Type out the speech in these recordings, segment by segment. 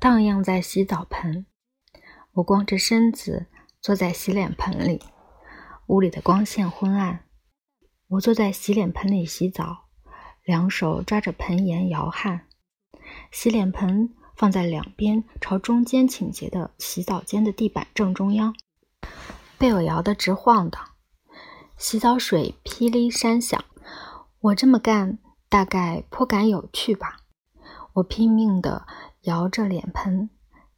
荡漾在洗澡盆。我光着身子坐在洗脸盆里，屋里的光线昏暗。我坐在洗脸盆里洗澡，两手抓着盆沿摇撼。洗脸盆放在两边朝中间倾斜的洗澡间的地板正中央，被我摇得直晃荡。洗澡水噼里山响。我这么干大概颇感有趣吧？我拼命地摇着脸盆。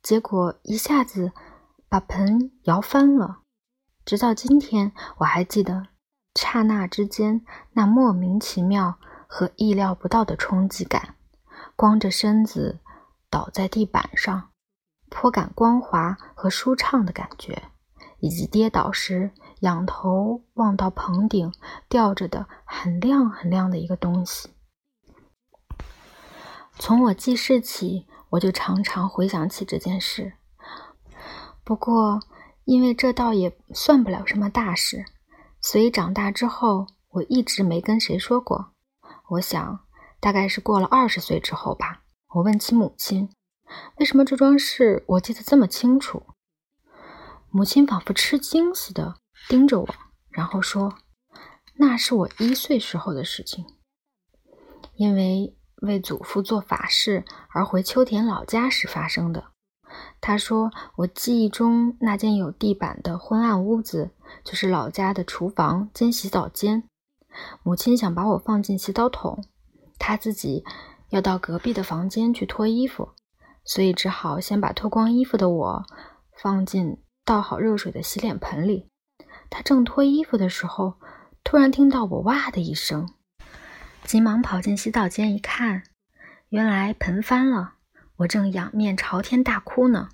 结果一下子把盆摇翻了。直到今天，我还记得刹那之间那莫名其妙和意料不到的冲击感。光着身子倒在地板上，颇感光滑和舒畅的感觉，以及跌倒时仰头望到棚顶吊着的很亮很亮的一个东西。从我记事起。我就常常回想起这件事，不过因为这倒也算不了什么大事，所以长大之后我一直没跟谁说过。我想大概是过了二十岁之后吧。我问起母亲，为什么这桩事我记得这么清楚？母亲仿佛吃惊似的盯着我，然后说：“那是我一岁时候的事情，因为。”为祖父做法事而回秋田老家时发生的。他说：“我记忆中那间有地板的昏暗屋子，就是老家的厨房兼洗澡间。母亲想把我放进洗澡桶，她自己要到隔壁的房间去脱衣服，所以只好先把脱光衣服的我放进倒好热水的洗脸盆里。她正脱衣服的时候，突然听到我哇的一声。”急忙跑进洗澡间一看，原来盆翻了，我正仰面朝天大哭呢。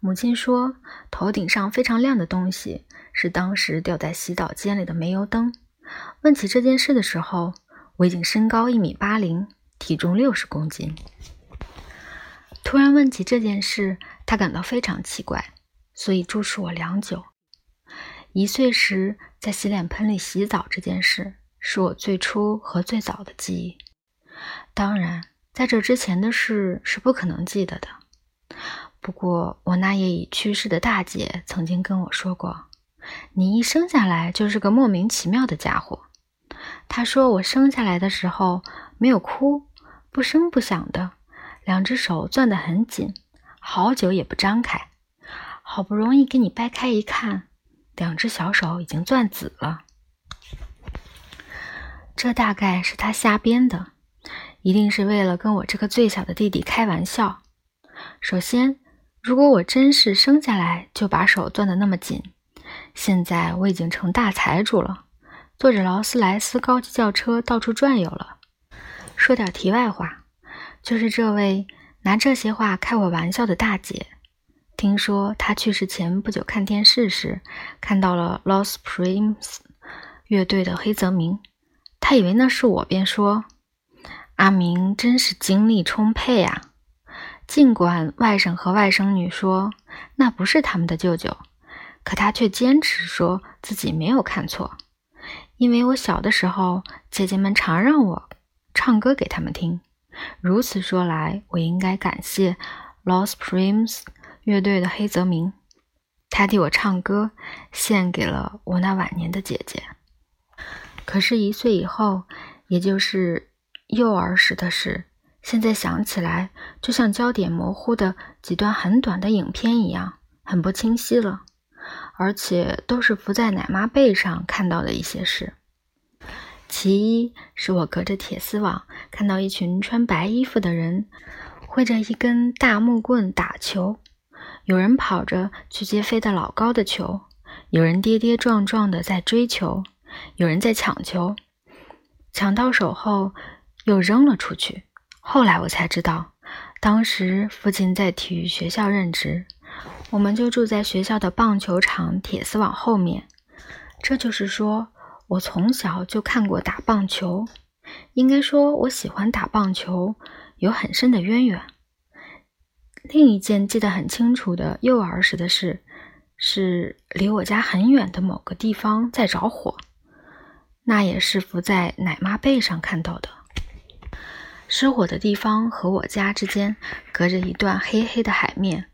母亲说，头顶上非常亮的东西是当时掉在洗澡间里的煤油灯。问起这件事的时候，我已经身高一米八零，体重六十公斤。突然问起这件事，他感到非常奇怪，所以注视我良久。一岁时在洗脸盆里洗澡这件事。是我最初和最早的记忆。当然，在这之前的事是不可能记得的。不过，我那也已去世的大姐曾经跟我说过：“你一生下来就是个莫名其妙的家伙。”她说我生下来的时候没有哭，不声不响的，两只手攥得很紧，好久也不张开。好不容易给你掰开一看，两只小手已经攥紫了。这大概是他瞎编的，一定是为了跟我这个最小的弟弟开玩笑。首先，如果我真是生下来就把手攥得那么紧，现在我已经成大财主了，坐着劳斯莱斯高级轿车到处转悠了。说点题外话，就是这位拿这些话开我玩笑的大姐，听说她去世前不久看电视时看到了 Los Primes 乐队的黑泽明。他以为那是我，便说：“阿明真是精力充沛啊！”尽管外甥和外甥女说那不是他们的舅舅，可他却坚持说自己没有看错，因为我小的时候，姐姐们常让我唱歌给他们听。如此说来，我应该感谢 Los Primes 乐队的黑泽明，他替我唱歌，献给了我那晚年的姐姐。可是，一岁以后，也就是幼儿时的事，现在想起来，就像焦点模糊的几段很短的影片一样，很不清晰了。而且都是伏在奶妈背上看到的一些事。其一是我隔着铁丝网看到一群穿白衣服的人挥着一根大木棍打球，有人跑着去接飞得老高的球，有人跌跌撞撞的在追球。有人在抢球，抢到手后又扔了出去。后来我才知道，当时父亲在体育学校任职，我们就住在学校的棒球场铁丝网后面。这就是说，我从小就看过打棒球。应该说，我喜欢打棒球，有很深的渊源。另一件记得很清楚的幼儿时的事，是离我家很远的某个地方在着火。那也是伏在奶妈背上看到的。失火的地方和我家之间隔着一段黑黑的海面。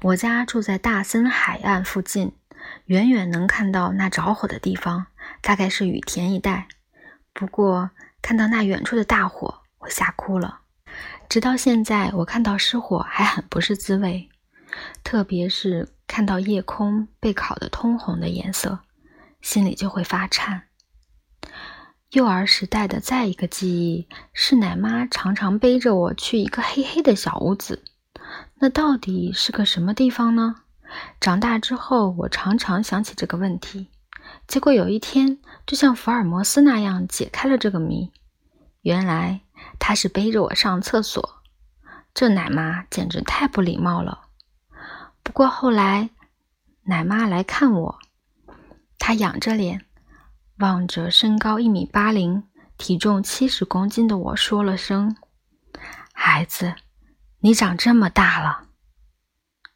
我家住在大森海岸附近，远远能看到那着火的地方，大概是雨田一带。不过看到那远处的大火，我吓哭了。直到现在，我看到失火还很不是滋味，特别是看到夜空被烤得通红的颜色，心里就会发颤。幼儿时代的再一个记忆是，奶妈常常背着我去一个黑黑的小屋子。那到底是个什么地方呢？长大之后，我常常想起这个问题。结果有一天，就像福尔摩斯那样解开了这个谜。原来他是背着我上厕所。这奶妈简直太不礼貌了。不过后来，奶妈来看我，她仰着脸。望着身高一米八零、体重七十公斤的我，说了声：“孩子，你长这么大了。”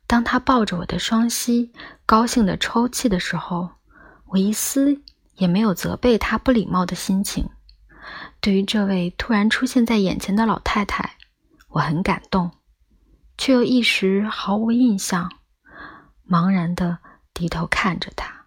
当他抱着我的双膝，高兴地抽泣的时候，我一丝也没有责备他不礼貌的心情。对于这位突然出现在眼前的老太太，我很感动，却又一时毫无印象，茫然地低头看着她。